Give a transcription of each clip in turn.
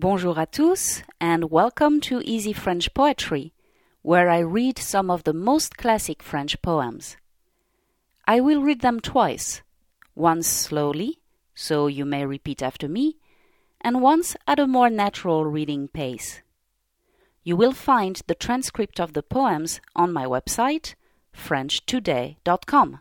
Bonjour à tous and welcome to Easy French Poetry, where I read some of the most classic French poems. I will read them twice, once slowly, so you may repeat after me, and once at a more natural reading pace. You will find the transcript of the poems on my website, FrenchToday.com.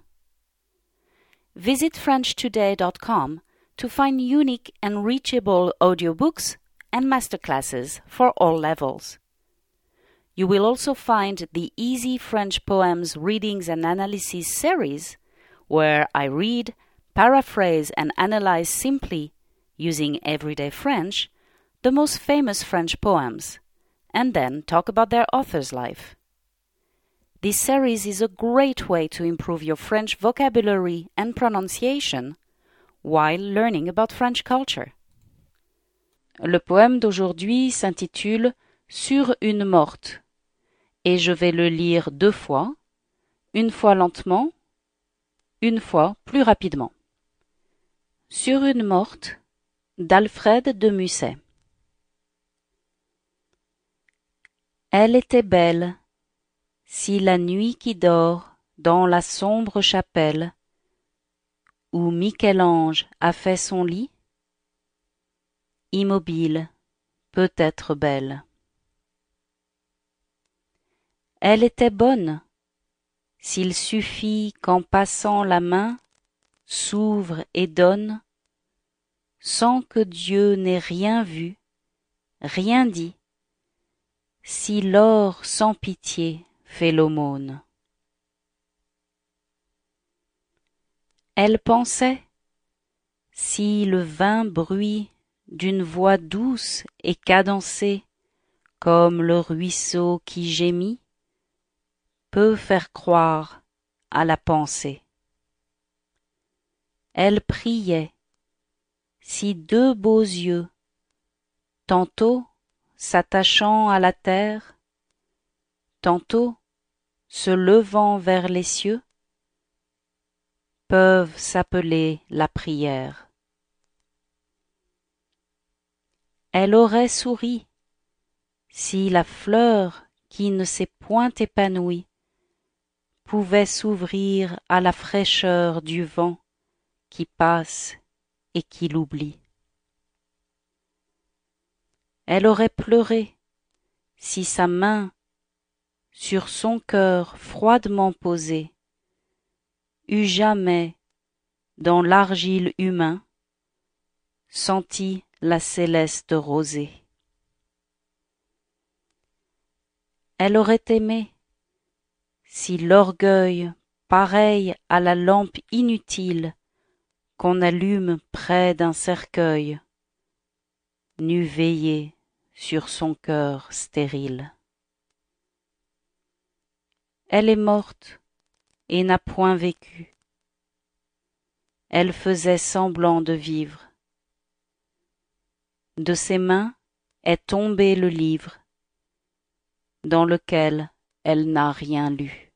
Visit FrenchToday.com to find unique and reachable audiobooks and masterclasses for all levels. You will also find the Easy French Poems Readings and Analysis series, where I read, paraphrase, and analyze simply, using everyday French, the most famous French poems, and then talk about their author's life. This series is a great way to improve your French vocabulary and pronunciation while learning about French culture. Le poème d'aujourd'hui s'intitule Sur une morte et je vais le lire deux fois, une fois lentement, une fois plus rapidement. Sur une morte d'Alfred de Musset. Elle était belle, si la nuit qui dort dans la sombre chapelle où Michel-Ange a fait son lit, immobile, peut-être belle. Elle était bonne, s'il suffit qu'en passant la main s'ouvre et donne, sans que Dieu n'ait rien vu, rien dit, si l'or sans pitié fait l'aumône. Elle pensait, si le vain bruit d'une voix douce et cadencée, comme le ruisseau qui gémit, peut faire croire à la pensée. Elle priait, si deux beaux yeux, tantôt s'attachant à la terre, tantôt se levant vers les cieux, peuvent s'appeler la prière. Elle aurait souri si la fleur qui ne s'est point épanouie pouvait s'ouvrir à la fraîcheur du vent qui passe et qui l'oublie. Elle aurait pleuré si sa main sur son cœur froidement posé eût jamais, dans l'argile humain, senti la céleste rosée. Elle aurait aimé, si l'orgueil, pareil à la lampe inutile qu'on allume près d'un cercueil, n'eût veillé sur son cœur stérile. Elle est morte et n'a point vécu. Elle faisait semblant de vivre. De ses mains est tombé le livre dans lequel elle n'a rien lu.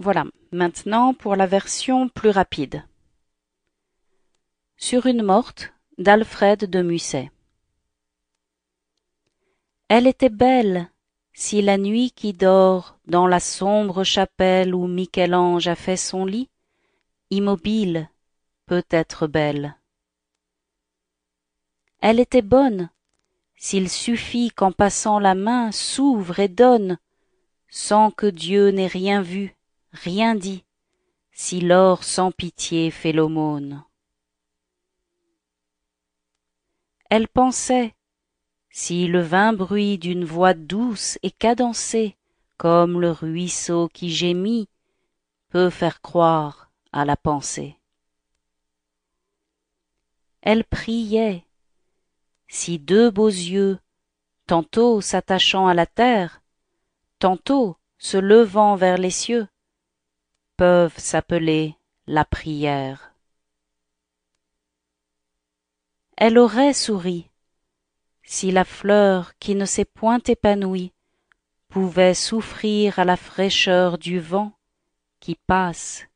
Voilà, maintenant pour la version plus rapide. Sur une morte d'Alfred de Musset. Elle était belle, si la nuit qui dort dans la sombre chapelle où Michel-Ange a fait son lit, immobile, peut être belle. Elle était bonne, s'il suffit qu'en passant la main s'ouvre et donne, sans que Dieu n'ait rien vu, rien dit, si l'or sans pitié fait l'aumône. Elle pensait, si le vain bruit d'une voix douce et cadencée, comme le ruisseau qui gémit, peut faire croire à la pensée. Elle priait, si deux beaux yeux, tantôt s'attachant à la terre, tantôt se levant vers les cieux, peuvent s'appeler la prière. Elle aurait souri, si la fleur qui ne s'est point épanouie pouvait souffrir à la fraîcheur du vent qui passe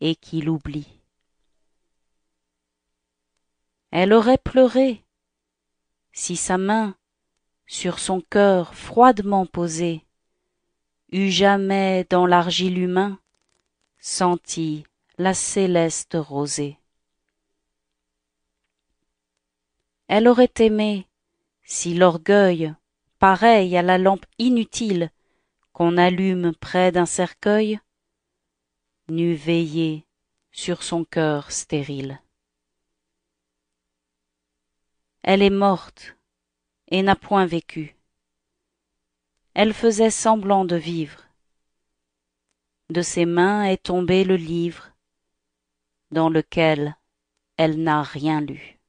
et qui l'oublie. Elle aurait pleuré si sa main, sur son cœur froidement posée, eût jamais dans l'argile humain senti la céleste rosée. Elle aurait aimé si l'orgueil, pareil à la lampe inutile qu'on allume près d'un cercueil, n'eût veillé sur son cœur stérile. Elle est morte et n'a point vécu. Elle faisait semblant de vivre. De ses mains est tombé le livre dans lequel elle n'a rien lu.